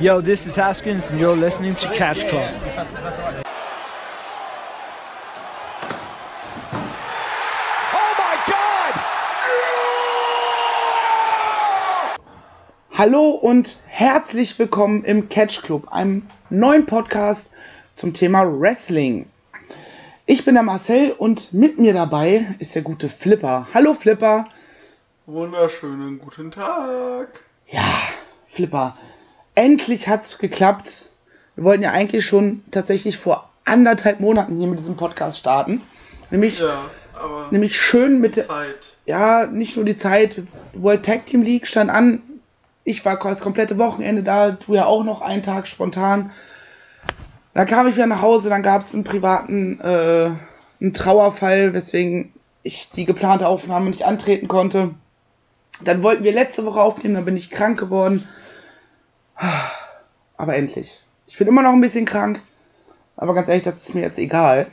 Yo, this is Haskins, and you're listening to Catch Club. Hallo und herzlich willkommen im Catch Club, einem neuen Podcast zum Thema Wrestling. Ich bin der Marcel und mit mir dabei ist der gute Flipper. Hallo Flipper. Wunderschönen guten Tag. Ja, Flipper. Endlich hat's geklappt. Wir wollten ja eigentlich schon tatsächlich vor anderthalb Monaten hier mit diesem Podcast starten. Nämlich, Ja, nämlich schön mit der, Zeit. ja, nicht nur die Zeit, World Tag Team League stand an. Ich war das komplette Wochenende da, du ja auch noch einen Tag spontan. Dann kam ich wieder nach Hause, dann gab es einen privaten äh, einen Trauerfall, weswegen ich die geplante Aufnahme nicht antreten konnte. Dann wollten wir letzte Woche aufnehmen, dann bin ich krank geworden. Aber endlich. Ich bin immer noch ein bisschen krank, aber ganz ehrlich, das ist mir jetzt egal.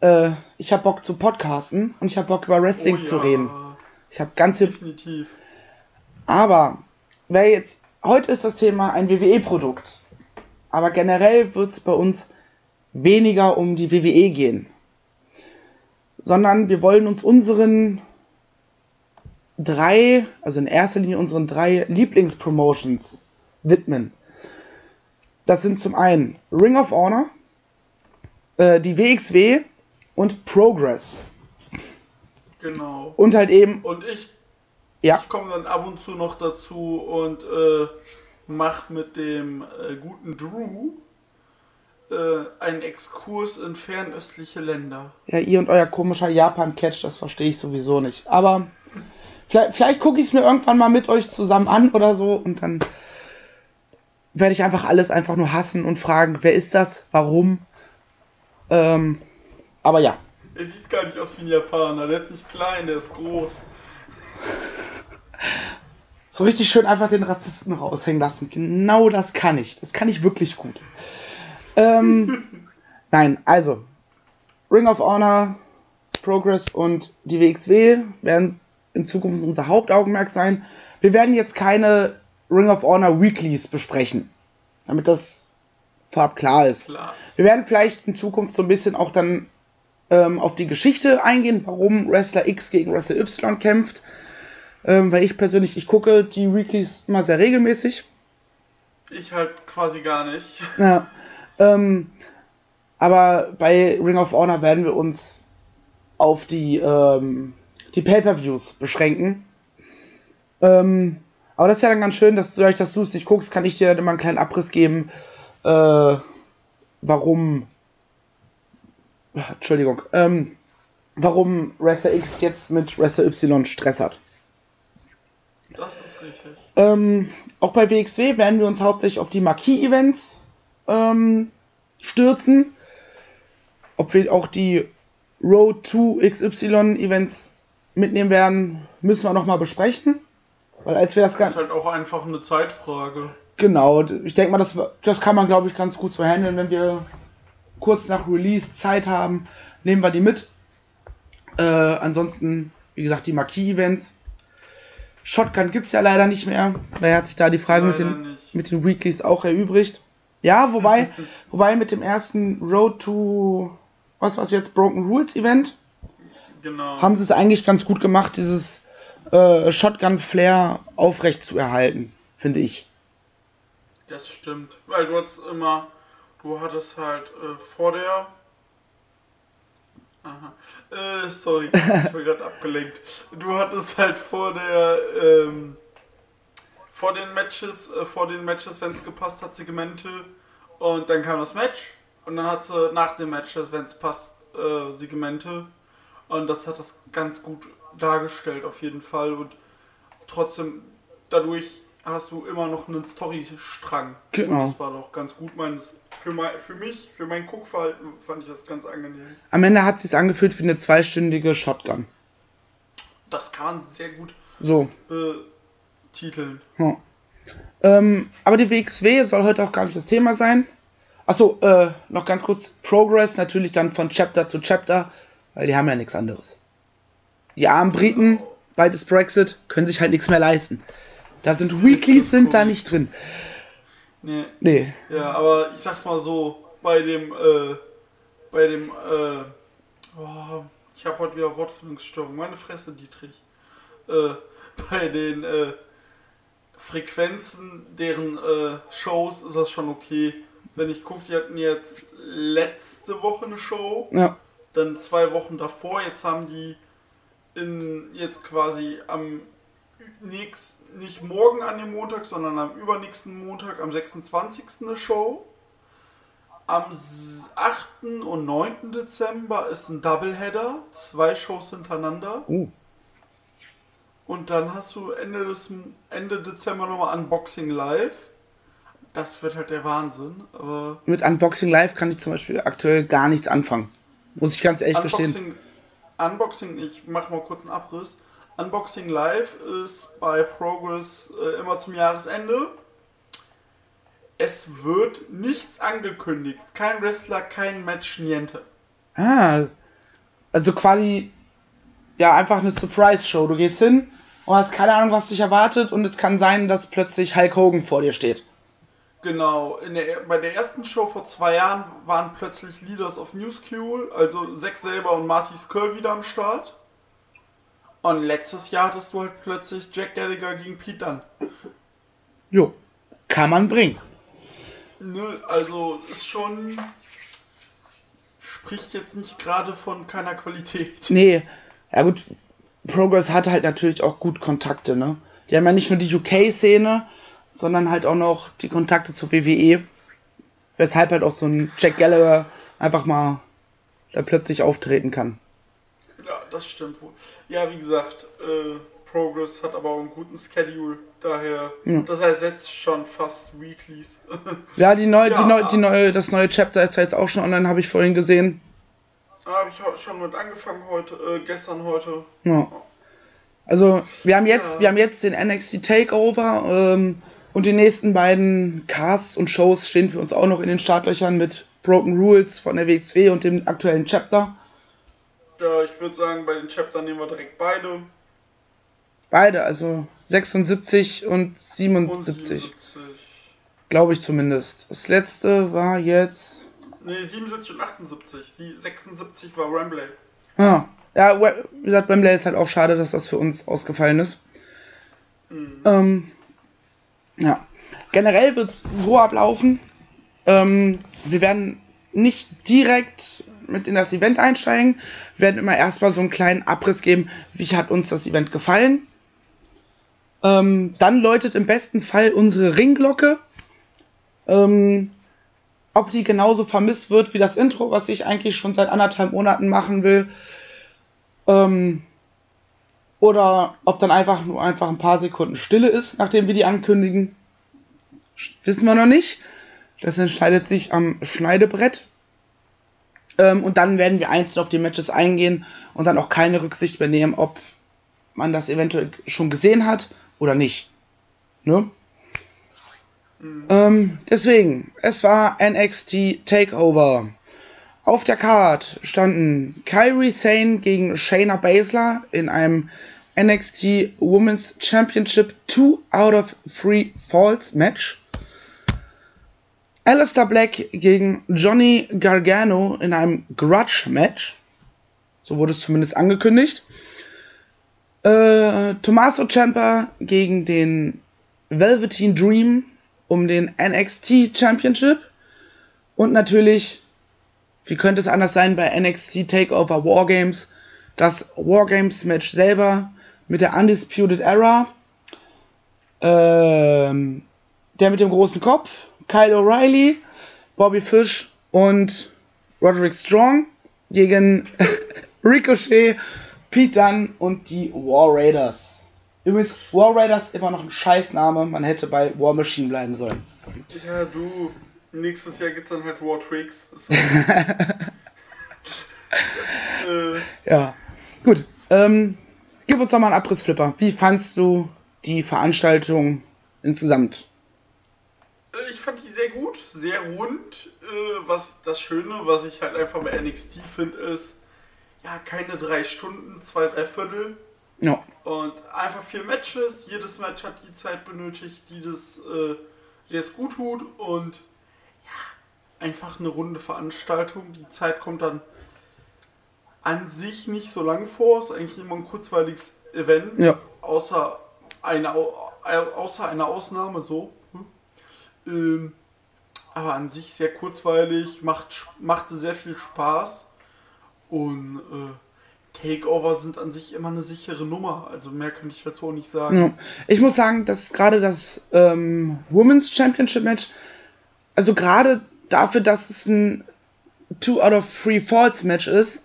Äh, ich habe Bock zu podcasten und ich habe Bock über Wrestling Oh zu ja, reden. Ich habe ganze Definitiv. aber wer jetzt heute ist das Thema ein WWE-Produkt. Aber generell wird es bei uns weniger um die WWE gehen. Sondern wir wollen uns unseren drei, also in erster Linie unseren drei Lieblingspromotions widmen. Das sind zum einen Ring of Honor, äh, die WXW und Progress. Genau. Und halt eben, Und ich, ja, ich komme dann ab und zu noch dazu und äh, mach mit dem äh, guten Drew äh, einen Exkurs in fernöstliche Länder. Ja, ihr und euer komischer Japan-Catch, das verstehe ich sowieso nicht. Aber vielleicht, vielleicht gucke ich es mir irgendwann mal mit euch zusammen an oder so und dann werde ich einfach alles einfach nur hassen und fragen, wer ist das, warum. Ähm, aber ja, Er sieht gar nicht aus wie ein Japaner. Der ist nicht klein, der ist groß. so richtig schön einfach den Rassisten raushängen lassen. Genau das kann ich. Das kann ich wirklich gut. Ähm, nein, also Ring of Honor, Progress und die WXW werden in Zukunft unser Hauptaugenmerk sein. Wir werden jetzt keine Ring of Honor Weeklies besprechen, damit das vorab klar ist. Klar. Wir werden vielleicht in Zukunft so ein bisschen auch dann ähm, auf die Geschichte eingehen, warum Wrestler X gegen Wrestler Y kämpft. Ähm, weil ich persönlich, ich gucke die Weeklies immer sehr regelmäßig. Ich halt quasi gar nicht. Ja, ähm, aber bei Ring of Honor werden wir uns auf die, ähm, die Pay-Per-Views beschränken. Ähm, aber das ist ja dann ganz schön, dass dadurch, dass du es nicht guckst, kann ich dir dann immer einen kleinen Abriss geben, äh, warum. Entschuldigung, ähm, warum Wrestler X jetzt mit Wrestler Y Stress hat. Das ist richtig. Ähm, auch bei WXW werden wir uns hauptsächlich auf die Marquis-Events ähm, stürzen. Ob wir auch die Road to XY-Events mitnehmen werden, müssen wir nochmal besprechen. Weil als wir das Das ist halt auch einfach eine Zeitfrage. Genau, ich denke mal, das, das kann man, glaube ich, ganz gut so handeln. Wenn wir kurz nach Release Zeit haben, nehmen wir die mit. Äh, ansonsten, wie gesagt, die Marquis-Events. Shotgun gibt's ja leider nicht mehr. Daher hat sich da die Frage mit den, nicht. mit den Weeklies auch erübrigt. Ja, wobei, wobei mit dem ersten Road to, was war's jetzt, Broken Rules Event, Genau. haben sie es eigentlich ganz gut gemacht, dieses äh, Shotgun-Flair aufrecht zu erhalten, finde ich. Das stimmt, weil du hattest immer, du hattest halt äh, vor der. Aha. Äh, sorry, ich war gerade abgelenkt. Du hattest halt vor der, ähm, vor den Matches, äh, vor den Matches, wenn es gepasst hat, Segmente und dann kam das Match und dann hat sie nach dem Match, wenn es passt, äh, Segmente und das hat das ganz gut dargestellt auf jeden Fall und trotzdem dadurch hast du immer noch einen Storystrang. Genau. Und das war doch ganz gut. Meines, für, mein, für mich, für mein Guckverhalten fand ich das ganz angenehm. Am Ende hat sich's angefühlt wie eine zweistündige Shotgun. Das kann sehr gut So. betiteln. Ja. Ähm, aber die WXW soll heute auch gar nicht das Thema sein. Achso, äh, noch ganz kurz. Progress natürlich dann von Chapter zu Chapter, weil die haben ja nichts anderes. Die armen Briten, bald ist Brexit, können sich halt nichts mehr leisten. Da sind Weeklies sind da nicht drin. Nee. Nee. Ja, aber ich sag's mal so, bei dem, äh, bei dem, äh, oh, ich habe heute wieder Wortfindungsstörung, meine Fresse, Dietrich. Äh, bei den, äh, Frequenzen deren äh, Shows ist das schon okay. Wenn ich gucke, die hatten jetzt letzte Woche eine Show, Ja. dann zwei Wochen davor, jetzt haben die in jetzt quasi am nächst, nicht morgen an dem Montag, sondern am übernächsten Montag, am 26. eine Show. Am s- 8. und 9. Dezember ist ein Doubleheader, zwei Shows hintereinander. Uh. Und dann hast du Ende, des, Ende Dezember nochmal Unboxing Live. Das wird halt der Wahnsinn. Aber Mit Unboxing Live kann ich zum Beispiel aktuell gar nichts anfangen. Muss ich ganz ehrlich gestehen. Unboxing, ich mache mal kurz einen Abriss. Unboxing Live ist bei Progress äh, immer zum Jahresende. Es wird nichts angekündigt. Kein Wrestler, kein Match, niente. Ah. Also quasi, ja, einfach eine Surprise-Show. Du gehst hin und hast keine Ahnung, was dich erwartet und es kann sein, dass plötzlich Hulk Hogan vor dir steht. Genau, der, bei der ersten Show vor zwei Jahren waren plötzlich Leaders of New School, also Zack selber und Marty Skull wieder am Start. Und letztes Jahr hattest du halt plötzlich Jack Gallagher gegen Pete Dunne. Jo. Kann man bringen. Nö, also ist schon. Spricht jetzt nicht gerade von keiner Qualität. Nee, ja gut, Progress hat halt natürlich auch gut Kontakte, ne? Die haben ja nicht nur die UK-Szene, sondern halt auch noch die Kontakte zur WWE. Weshalb halt auch so ein Jack Gallagher einfach mal da plötzlich auftreten kann. Ja, das stimmt wohl. Ja, wie gesagt, äh, Progress hat aber auch einen guten Schedule, daher. Ja. Das ersetzt schon fast Weeklies. Ja, die neue, Ja. die neue, die neue, das neue Chapter ist ja jetzt auch schon online, habe ich vorhin gesehen. da habe ich ho- schon mit angefangen heute, äh, gestern heute. Ja. Also, wir haben jetzt, Ja. wir haben jetzt den NXT Takeover ähm, und die nächsten beiden Casts und Shows stehen für uns auch noch in den Startlöchern mit Broken Rules von der WXW und dem aktuellen Chapter. Ja, ich würde sagen, bei den Chaptern nehmen wir direkt beide. Beide, also 76 und Und 77, 77. glaube ich zumindest. Das letzte war jetzt. Ne, 77 und 78. Die 76 war Rambley. Ah, ja, We- wie gesagt, Wembley ist halt auch schade, dass das für uns ausgefallen ist. Ähm, ja. Generell wird es so ablaufen. Ähm, wir werden nicht direkt mit in das Event einsteigen. Wir werden immer erstmal so einen kleinen Abriss geben, wie hat uns das Event gefallen. Ähm, dann läutet im besten Fall unsere Ringglocke. Ähm, ob die genauso vermisst wird wie das Intro, was ich eigentlich schon seit anderthalb Monaten machen will. Ähm, oder ob dann einfach nur einfach ein paar Sekunden Stille ist, nachdem wir die ankündigen. Wissen wir noch nicht. Das entscheidet sich am Schneidebrett. Ähm, und dann werden wir einzeln auf die Matches eingehen und dann auch keine Rücksicht mehr nehmen, ob man das eventuell schon gesehen hat oder nicht. Ne? Ähm, deswegen, es war NXT Takeover. Auf der Card standen Kyrie Sane gegen Shayna Baszler in einem NXT Women's Championship 2 out of 3 Falls Match. Alistair Black gegen Johnny Gargano in einem Grudge Match. So wurde es zumindest angekündigt. Äh, Tommaso Ciampa gegen den Velveteen Dream um den NXT Championship. Und natürlich, wie könnte es anders sein bei NXT Takeover Wargames, das Wargames Match selber mit der Undisputed Era. Ähm, der mit dem großen Kopf, Kyle O'Reilly, Bobby Fish und Roderick Strong gegen Ricochet, Pete Dunne und die War Raiders. Übrigens, War Raiders immer noch ein Scheißname, man hätte bei War Machine bleiben sollen. Ja, du. Nächstes Jahr gibt's dann halt War Tricks. Äh, Ja, gut. Ähm, gib uns doch mal einen Abriss, Flipper. Wie fandst du die Veranstaltung insgesamt? Äh, Ich fand die sehr gut, sehr rund. Äh, was das Schöne, was ich halt einfach bei NXT finde, ist, ja, keine drei Stunden, zwei, drei Viertel. Ja, Und einfach vier Matches. Jedes Match hat die Zeit benötigt, die das äh, der es gut tut und ja, einfach eine runde Veranstaltung. Die Zeit kommt dann an sich nicht so lang vor, ist eigentlich immer ein kurzweiliges Event, Ja. außer eine, Au- außer einer Ausnahme so. hm. Ähm, aber an sich sehr kurzweilig, macht, machte sehr viel Spaß und äh, Takeover sind an sich immer eine sichere Nummer, also mehr kann ich dazu auch nicht sagen. Ich muss sagen, dass gerade das ähm, Women's Championship Match, also gerade dafür, dass es ein Two out of Three Falls Match ist,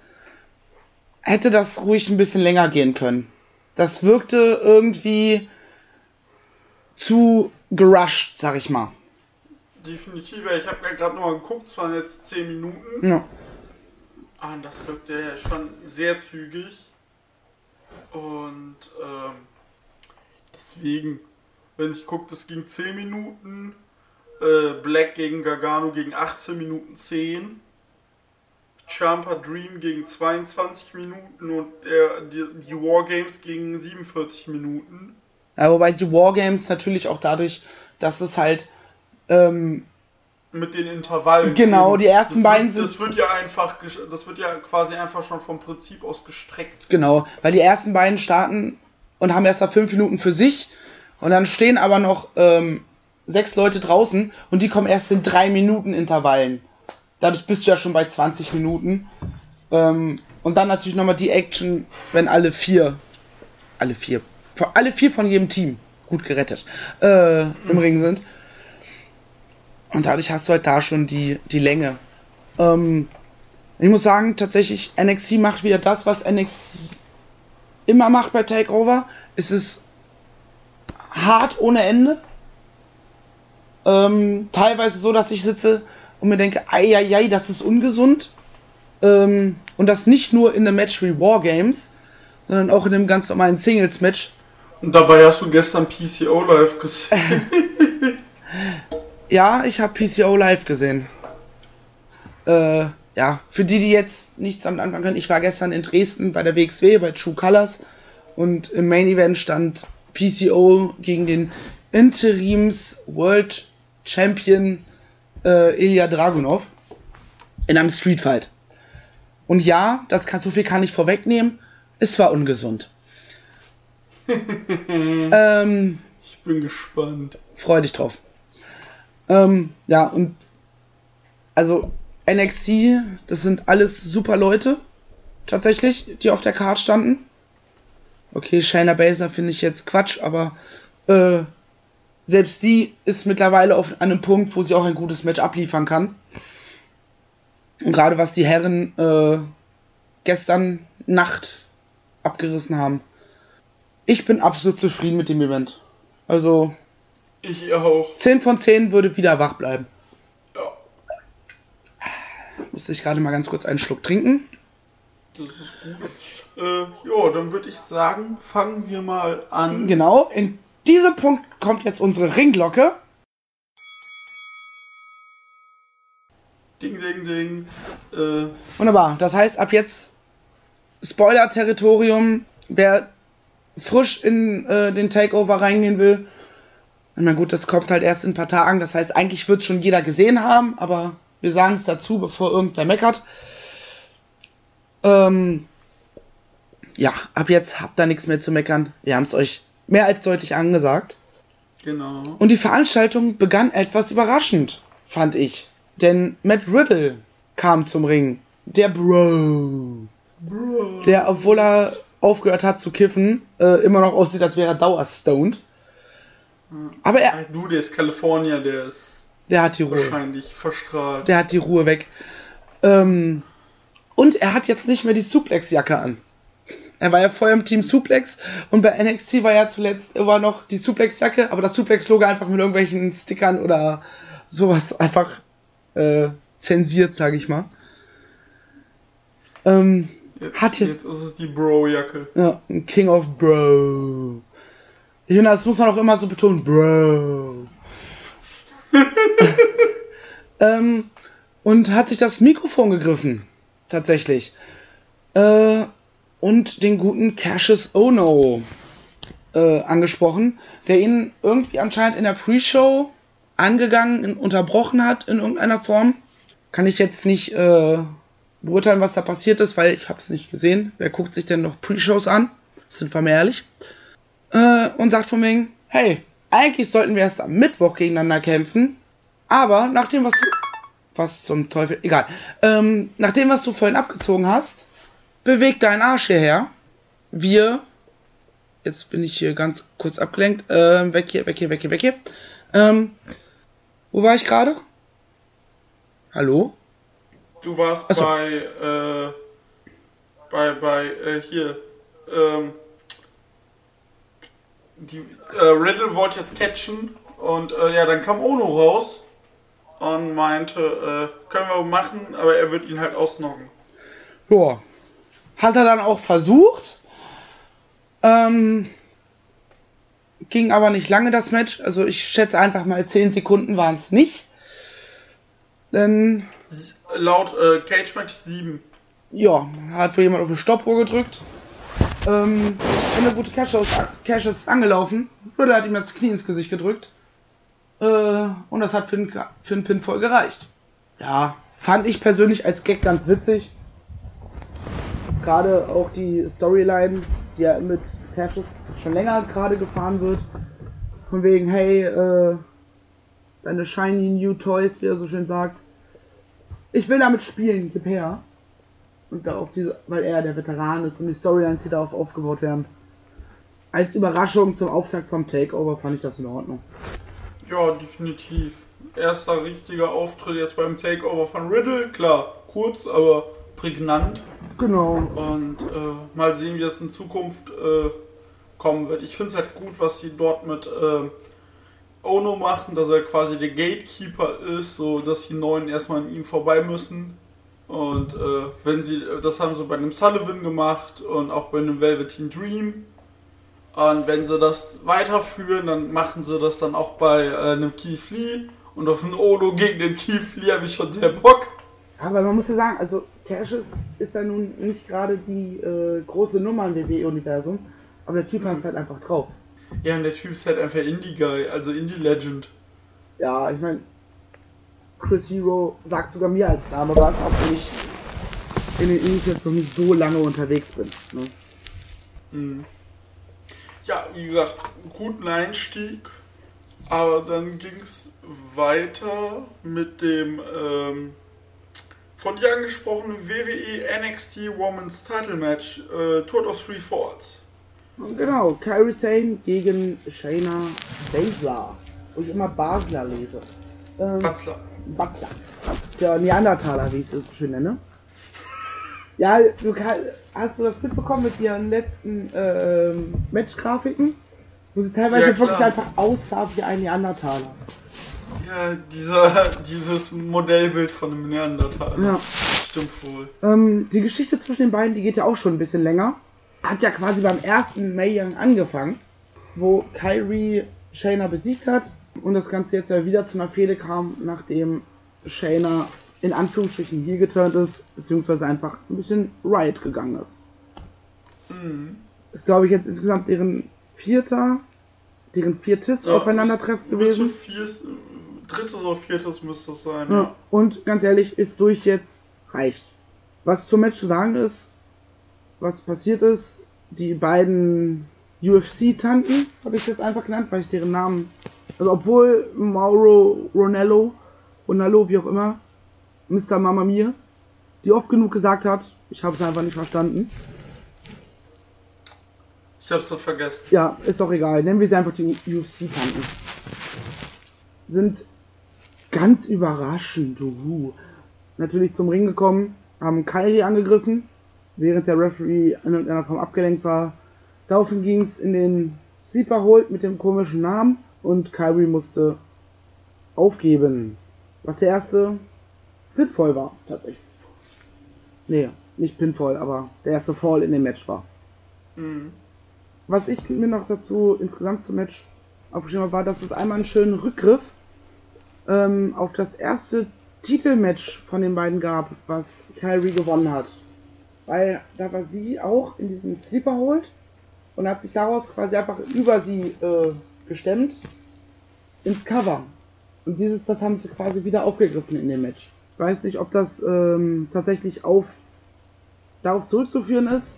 hätte das ruhig ein bisschen länger gehen können. Das wirkte irgendwie zu gerusht, sag ich mal. Definitiv, ich habe gerade nochmal geguckt, es waren jetzt 10 Minuten. Ja. Ah, das wirkte ja schon sehr zügig. Und ähm, deswegen, wenn ich gucke, das ging 10 Minuten. Äh, Black gegen Gargano gegen 18 Minuten 10. Champa Dream gegen 22 Minuten und der, die, die Wargames gegen 47 Minuten. ja. Wobei die Wargames natürlich auch dadurch, dass es halt ähm, Mit den Intervallen. Genau, die ersten das beiden wird, sind- Das wird ja einfach, das wird ja quasi einfach schon vom Prinzip aus gestreckt. Genau, weil die ersten beiden starten und haben erst mal fünf Minuten für sich und dann stehen aber noch ähm, sechs Leute draußen und die kommen erst in drei Minuten Intervallen. Dadurch bist du ja schon bei 20 Minuten. Ähm, und dann natürlich nochmal die Action, wenn alle vier, alle vier, alle vier von jedem Team gut gerettet äh, im Ring sind. Und dadurch hast du halt da schon die, die Länge. Ähm, ich muss sagen, tatsächlich, NXT macht wieder das, was NXT immer macht bei Takeover. Es ist hart ohne Ende. Ähm, teilweise so, dass ich sitze und mir denke, ei, das ist ungesund. Ähm, und das nicht nur in einem Match wie Wargames, sondern auch in einem ganz normalen Singles-Match. Und dabei hast du gestern PCO live gesehen. Ja, ich habe PCO live gesehen. Äh, ja, für die, die jetzt nichts damit anfangen können, ich war gestern in Dresden bei der WXW, bei True Colors und im Main Event stand PCO gegen den Interims World Champion äh, Ilya Dragunov in einem Street Fight. Und ja, das kann, so viel kann ich vorwegnehmen, es war ungesund. ähm, Ich bin gespannt. freu dich drauf. Ähm, ja, und also NXT, das sind alles super Leute, tatsächlich, die auf der Card standen. Okay, Shayna Baszler finde ich jetzt Quatsch, aber äh, selbst die ist mittlerweile auf an einem Punkt, wo sie auch ein gutes Match abliefern kann. Und gerade was die Herren äh, gestern Nacht abgerissen haben. Ich bin absolut zufrieden mit dem Event. Also, Ich auch. 10 von 10 würde wieder wach bleiben. Ja, Muss ich gerade mal ganz kurz einen Schluck trinken. das ist gut. Äh, ja, dann würde ich sagen, fangen wir mal an. Genau, in diesem Punkt kommt jetzt unsere Ringglocke. Ding, ding, ding. Äh, Wunderbar. Das heißt, ab jetzt Spoiler-Territorium. Wer frisch in äh, den Takeover reingehen will. Na gut, das kommt halt erst in ein paar Tagen. Das heißt, eigentlich wird schon jeder gesehen haben, aber wir sagen es dazu, bevor irgendwer meckert. Ähm, ja, ab jetzt habt ihr nichts mehr zu meckern. Wir haben es euch mehr als deutlich angesagt. genau. Und die Veranstaltung begann etwas überraschend, fand ich. Denn Matt Riddle kam zum Ring. Der Bro. Bro. Der, obwohl er aufgehört hat zu kiffen, äh, immer noch aussieht, als wäre er dauerstoned. Aber er, Du, der ist Kalifornier, der ist der hat die Ruhe. wahrscheinlich verstrahlt. Der hat die Ruhe weg. Ähm, und er hat jetzt nicht mehr die Suplex-Jacke an. Er war ja vorher im Team Suplex und bei NXT war ja zuletzt immer noch die Suplex-Jacke, aber das Suplex-Logo einfach mit irgendwelchen Stickern oder sowas einfach äh, zensiert, sage ich mal. Ähm, hat jetzt, Jetzt ist es die Bro-Jacke. ja, King of Bro. Ich finde, das muss man auch immer so betonen, Bro. ähm, und hat sich das Mikrofon gegriffen. Tatsächlich. Äh, und den guten Cassius Ono äh, angesprochen, der ihn irgendwie anscheinend in der Pre-Show angegangen, unterbrochen hat in irgendeiner Form. Kann ich jetzt nicht äh, beurteilen, was da passiert ist, weil ich habe es nicht gesehen. Wer guckt sich denn noch Pre-Shows an? Sind wir mal ehrlich. Äh, und sagt von wegen, hey, eigentlich sollten wir erst am Mittwoch gegeneinander kämpfen, aber nach dem, was du... Was zum Teufel... Egal. Ähm, nach dem, was du vorhin abgezogen hast, beweg deinen Arsch hierher. Wir... Jetzt bin ich hier ganz kurz abgelenkt. Ähm, weg hier, weg hier, weg hier, weg hier. Ähm, wo war ich gerade? Hallo? Du warst Achso. bei, äh, bei, bei, äh, hier, ähm, die, äh, Riddle wollte jetzt catchen und, äh, ja, dann kam Ono raus und meinte, äh, können wir machen, aber er wird ihn halt ausnocken. Ja. Hat er dann auch versucht. Ähm, ging aber nicht lange das Match. Also ich schätze einfach mal 10 Sekunden waren es nicht. Denn, Laut, äh, Cage Match 7. ja, hat wohl jemand auf die Stoppuhr gedrückt. Ähm, eine gute Cash Cash ist angelaufen. Riddle hat ihm das Knie ins Gesicht gedrückt. Äh, und das hat für einen, für einen Pinfall gereicht. Ja, fand ich persönlich als Gag ganz witzig. Gerade auch die Storyline, die ja mit Cassius schon länger gerade gefahren wird. Von wegen, hey, äh, deine shiny new toys, wie er so schön sagt. Ich will damit spielen, gib her. Und da auch diese, weil er der Veteran ist und die Storylines, die darauf aufgebaut werden. Als Überraschung zum Auftakt vom Takeover fand ich das in Ordnung. Ja, definitiv. Erster richtiger Auftritt jetzt beim Takeover von Riddle. Klar, kurz, aber prägnant. Genau. Und äh, mal sehen, wie das in Zukunft äh, kommen wird. Ich finde es halt gut, was sie dort mit äh, Ono machen, dass er quasi der Gatekeeper ist, so dass die Neuen erstmal an ihm vorbei müssen. Und äh, wenn sie, das haben sie bei einem Sullivan gemacht und auch bei einem Velveteen Dream. Und wenn sie das weiterführen, dann machen sie das dann auch bei äh, einem Keith Lee. Und auf einen Ono gegen den Keith Lee habe ich schon sehr Bock. Aber man muss ja sagen, also Cassius ist ja nun nicht gerade die äh, große Nummer im WWE-Universum, aber der Typ hat es halt einfach drauf. Ja, und der Typ ist halt einfach Indie-Guy, also Indie-Legend. Ja, ich meine, Chris Hero sagt sogar mir als Name was, wenn ich in den Indies jetzt noch nicht so lange unterwegs bin. Ne? Mhm. Ja, wie gesagt, guten Einstieg. Aber dann ging es weiter mit dem ähm, von dir angesprochenen WWE NXT Women's Title Match, äh, Tour of Three Falls. Genau, Kyrie Sane gegen Shayna Baszler, wo ich immer Basler lese. Ähm, Batzler. Butler. Der Neandertaler, wie ich es so schön nenne. Ja, du hast du das mitbekommen mit ihren letzten ähm, Match-Grafiken? Wo sie teilweise Ja, wirklich einfach aussah wie ein Neandertaler. Ja, dieser, dieses Modellbild von einem Neandertaler. Ja. Stimmt wohl. Ähm, die Geschichte zwischen den beiden, die geht ja auch schon ein bisschen länger. Hat ja quasi beim ersten Mae Young angefangen, wo Kyrie Shayna besiegt hat und das Ganze jetzt ja wieder zu einer Fehde kam, nachdem Shayna in Anführungsstrichen hier geturnt ist, beziehungsweise einfach ein bisschen Riot gegangen ist. Mhm. Ist glaube ich jetzt insgesamt deren vierter, deren viertes Ja, Aufeinandertreffen gewesen. Viers, drittes oder viertes müsste es sein. Ja, und ganz ehrlich, ist durch jetzt reicht. Was zum Match zu sagen ist, was passiert ist, die beiden UFC-Tanten, habe ich jetzt einfach genannt, weil ich deren Namen, also obwohl Mauro Ronello, Ronaldo, wie auch immer, Mr. Mamma Mia, die oft genug gesagt hat, ich habe es einfach nicht verstanden. Ich hab's doch vergessen. Ja, ist doch egal. Nennen wir sie einfach die UFC-Tanten. Sind ganz überraschend, uhu, natürlich zum Ring gekommen, haben Kyrie angegriffen, während der Referee in irgendeiner Form abgelenkt war. Daraufhin ging es in den Sleeper Hold mit dem komischen Namen und Kyrie musste aufgeben. Was der erste Pinfall war, tatsächlich. Nee, nicht Pinfall, aber der erste Fall in dem Match war. Mhm. Was ich mir noch dazu insgesamt zum Match aufgeschrieben habe, war, dass es einmal einen schönen Rückgriff ähm, auf das erste Titelmatch von den beiden gab, was Kyrie gewonnen hat. Weil da war sie auch in diesem Sleeper Hold und hat sich daraus quasi einfach über sie äh, gestemmt ins Cover. Und dieses, das haben sie quasi wieder aufgegriffen in dem Match. Ich weiß nicht, ob das ähm, tatsächlich auf darauf zurückzuführen ist.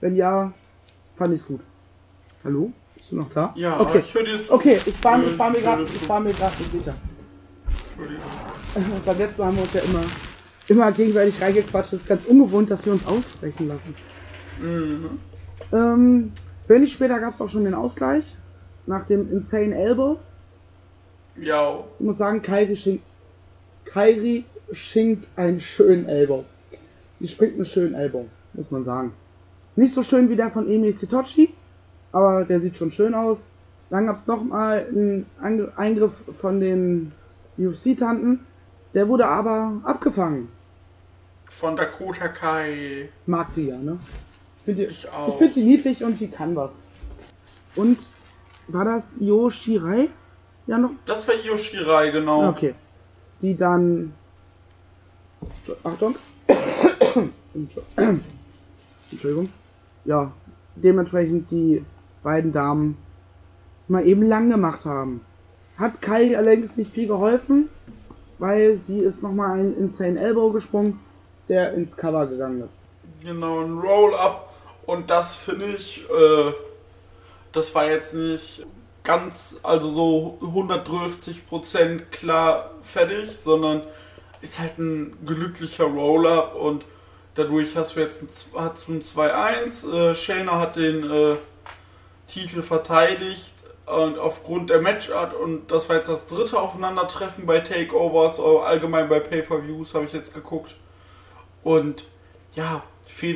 Wenn ja, fand ich's gut. Hallo? Bist du noch da? Ja, okay. ich höre zu. Okay, ich war, Äh, ich ich ich war mir gerade nicht sicher. Entschuldigung. Beim letzten Mal haben wir uns ja immer, immer gegenseitig reingequatscht. Das ist ganz ungewohnt, dass wir uns aussprechen lassen. Mhm. Ähm, wenig später gab es auch schon den Ausgleich. Nach dem Insane Elbow. Ja, Ich muss sagen, Kairi schinkt, Kairi schinkt einen schönen Elbow. Die springt einen schönen Elbow, muss man sagen. Nicht so schön wie der von Emil Zitochi, aber der sieht schon schön aus. Dann gab es nochmal einen Eingriff von den UFC-Tanten. Der wurde aber abgefangen. von Dakota Kai. Mag die ja, ne? Ich finde die, Ich ich auch. find die niedlich und die kann was. Und war das Io Shirai? Ja, noch Das war Io Shirai, genau. Okay. Die dann. Achtung. Entschuldigung. Ja, dementsprechend die beiden Damen mal eben lang gemacht haben. Hat Kai allerdings nicht viel geholfen, weil sie ist nochmal einen Insane Elbow gesprungen, der ins Cover gegangen ist. Genau, ein Roll-Up. Und das finde ich, äh, das war jetzt nicht ganz, also so 150% klar fertig, sondern ist halt ein glücklicher Roll-Up und dadurch hast du jetzt ein, ein 2-1. Äh, Shayna hat den äh, Titel verteidigt und aufgrund der Matchart und das war jetzt das dritte Aufeinandertreffen bei Takeovers, äh, allgemein bei Pay-Per-Views habe ich jetzt geguckt. Und ja,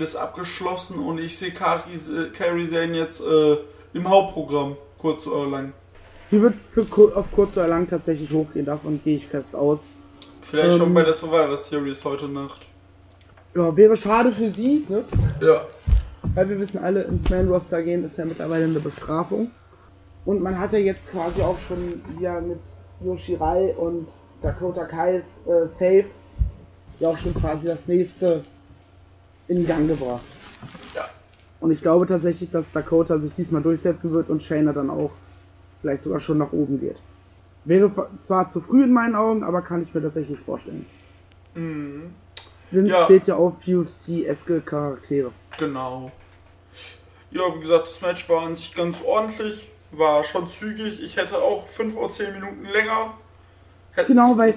ist abgeschlossen und ich sehe äh, Kairi Sane jetzt äh, im Hauptprogramm, kurz oder lang. Die wird für, auf kurz oder lang tatsächlich hochgehen, davon gehe ich fest aus. Vielleicht Ähm. schon bei der Survivor Series heute Nacht. Ja, wäre schade für sie, ne? Ja. Weil wir wissen alle, ins Man-Roster gehen ist ja mittlerweile eine Bestrafung. Und man hat ja jetzt quasi auch schon ja mit Yoshirai und Dakota Kais äh, Safe ja auch schon quasi das nächste in Gang gebracht. Ja. Und ich glaube tatsächlich, dass Dakota sich diesmal durchsetzen wird und Shayna dann auch vielleicht sogar schon nach oben geht. Wäre zwar zu früh in meinen Augen, aber kann ich mir tatsächlich vorstellen. Mhm. Vince Ja. steht ja auf UFC-eske Charaktere. Genau. Ja, wie gesagt, das Match war an sich ganz ordentlich, war schon zügig. Ich hätte auch 5 oder 10 Minuten länger. Hätte Genau, weil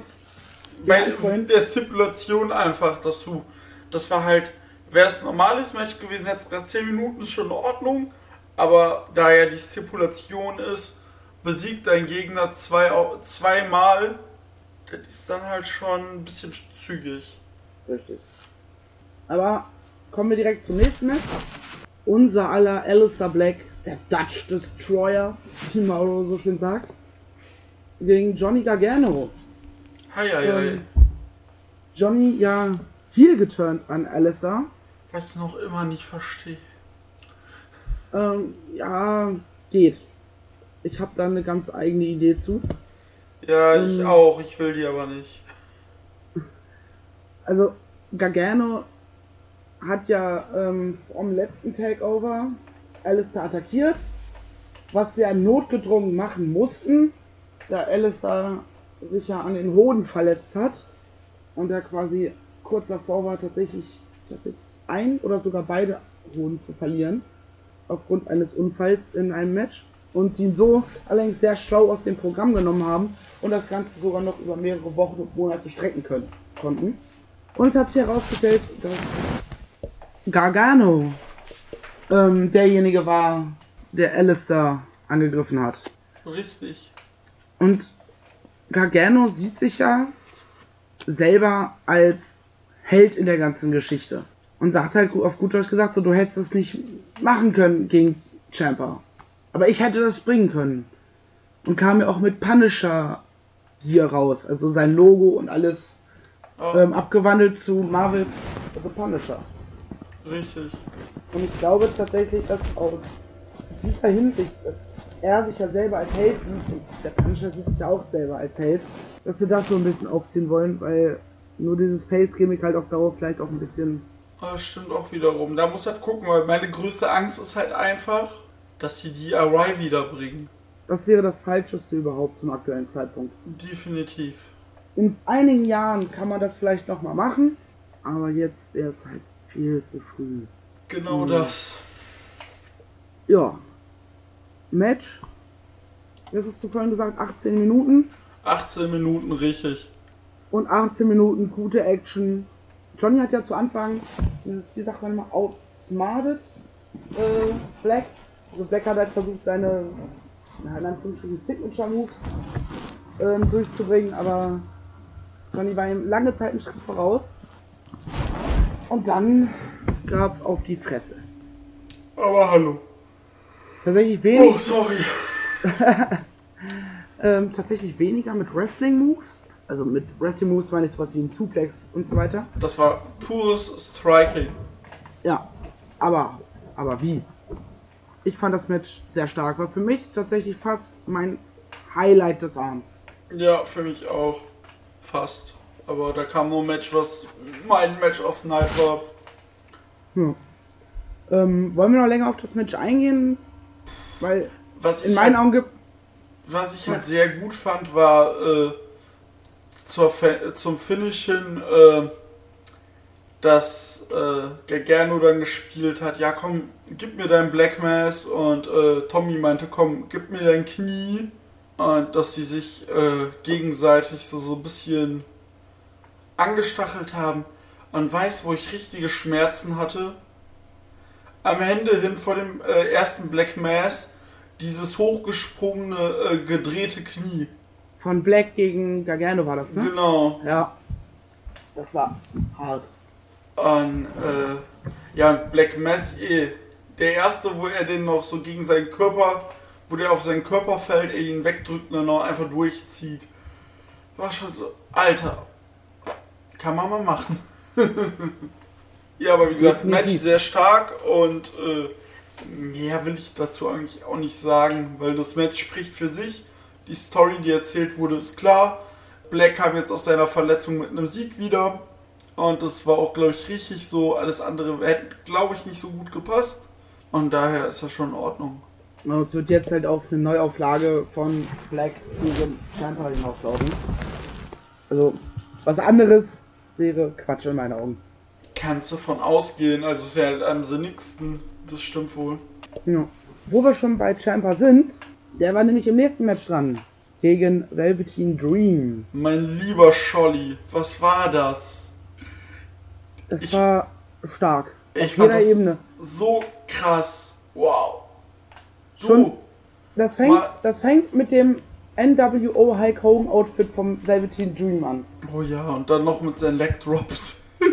bei Ja, vorhin- der Stipulation einfach, dass du, das war halt, wäre es ein normales Match gewesen, hätte es gerade 10 Minuten, ist schon in Ordnung, aber da ja die Stipulation ist, besiegt dein Gegner zwei, zweimal, das ist dann halt schon ein bisschen zügig. Richtig. Aber kommen wir direkt zum nächsten Match. Unser aller Alistair Black, der Dutch Destroyer, wie Mauro so schön sagt, gegen Johnny Gargano. Hei, hei, hei. Ähm, Johnny ja heel geturnt an Alistair. Was ich noch immer nicht verstehe. Ähm, ja, geht. Ich habe da eine ganz eigene Idee zu. Ja, ich Ähm. auch, ich will die aber nicht. Also Gargano hat ja ähm, vom letzten Takeover Alistair attackiert, was sie ja notgedrungen machen mussten, da Alistair sich ja an den Hoden verletzt hat und er quasi kurz davor war tatsächlich, tatsächlich ein oder sogar beide Hoden zu verlieren aufgrund eines Unfalls in einem Match und sie ihn so allerdings sehr schlau aus dem Programm genommen haben und das Ganze sogar noch über mehrere Wochen und Monate strecken können, konnten. Und es hat sich herausgestellt, dass Gargano ähm, derjenige war, der Alistair angegriffen hat. Richtig. Und Gargano sieht sich ja selber als Held in der ganzen Geschichte. Und sagt halt auf gut Deutsch gesagt, so du hättest es nicht machen können gegen Champa. Aber ich hätte das bringen können. Und kam ja auch mit Punisher hier raus. Also sein Logo und alles Oh, ähm, abgewandelt zu Marvels The Punisher. Richtig. Und ich glaube tatsächlich, dass aus dieser Hinsicht, dass er sich ja selber als Held sieht und der Punisher sieht sich ja auch selber als Held, dass sie das so ein bisschen aufziehen wollen, weil nur dieses Face-Gimmick halt auf Dauer vielleicht auch ein bisschen. Das stimmt auch wiederum. Da muss halt gucken, weil meine größte Angst ist halt einfach, dass sie DIY wiederbringen. das wäre das Falscheste überhaupt zum aktuellen Zeitpunkt. Definitiv. In einigen Jahren kann man das vielleicht nochmal machen, aber jetzt wäre es halt viel zu früh. Genau Hm. das. Ja. Match. Was hast du vorhin gesagt? 18 Minuten 18 Minuten richtig. und 18 Minuten gute Action. Johnny hat ja zu Anfang dieses, wie sagt man immer, outsmarted äh, Black. Also Black hat halt versucht, seine na, in Anführungsstrichen Signature Moves ähm, durchzubringen, aber Johnny war ihm lange Zeit einen Schritt voraus. Und dann gab's auf die Fresse. Aber hallo. Tatsächlich wenig. Oh, sorry. Ähm, tatsächlich weniger mit Wrestling Moves. Also mit Wrestling Moves meine ich sowas wie ein Suplex und so weiter. Das war pures Striking. Ja, aber, aber wie? Ich fand das Match sehr stark. War für mich tatsächlich fast mein Highlight des Abends. Ja, für mich auch. Fast. Aber da kam nur ein Match, was mein Match of Night war. Ja. Ähm, wollen wir noch länger auf das Match eingehen? Weil Was in ich, meinen halt, Augen gibt. was ich halt sehr gut fand, war äh, zur zum Finish hin, äh, dass äh, Gargano dann gespielt hat, ja komm, gib mir dein Black Mass und äh, Tommy meinte, komm, gib mir dein Knie und dass sie sich äh, gegenseitig so, so ein bisschen angestachelt haben und weiß, wo ich richtige Schmerzen hatte. Am Ende hin vor dem äh, ersten Black Mass dieses hochgesprungene, äh, gedrehte Knie. Von Black gegen Gargano war das, ne? Genau. Ja. Das war hart. Und, äh, ja, Black Mass, eh, der erste, wo er den noch so gegen seinen Körper, wo der auf seinen Körper fällt, er ihn wegdrückt und dann noch einfach durchzieht. War schon so, Alter, kann man mal machen. ja, aber wie gesagt. Match sehr stark und äh, mehr will ich dazu eigentlich auch nicht sagen, weil das Match spricht für sich. Die Story, die erzählt wurde, ist klar. Black kam jetzt aus seiner Verletzung mit einem Sieg wieder. Und das war auch, glaube ich, richtig so. Alles andere hätte, glaube ich, nicht so gut gepasst. Und daher ist das schon in Ordnung. Und es wird jetzt halt auf eine Neuauflage von Black gegen Champa hinauslaufen. Also, was anderes wäre Quatsch in meinen Augen. Kannst du von ausgehen, also es wäre halt am sinnigsten. Das stimmt wohl. Ja. Wo wir schon bei Champa sind, der war nämlich im nächsten Match dran. Gegen Velveteen Dream. Mein lieber Scholli, was war das? Das Ich- war stark. Ich auf jeder Ebene. so krass. Wow. Du, Schon- Das fängt, Mal- das fängt mit dem NWO Hulk Hogan Outfit vom Velveteen Dream an. oh ja, und dann noch mit seinen Leg Drops.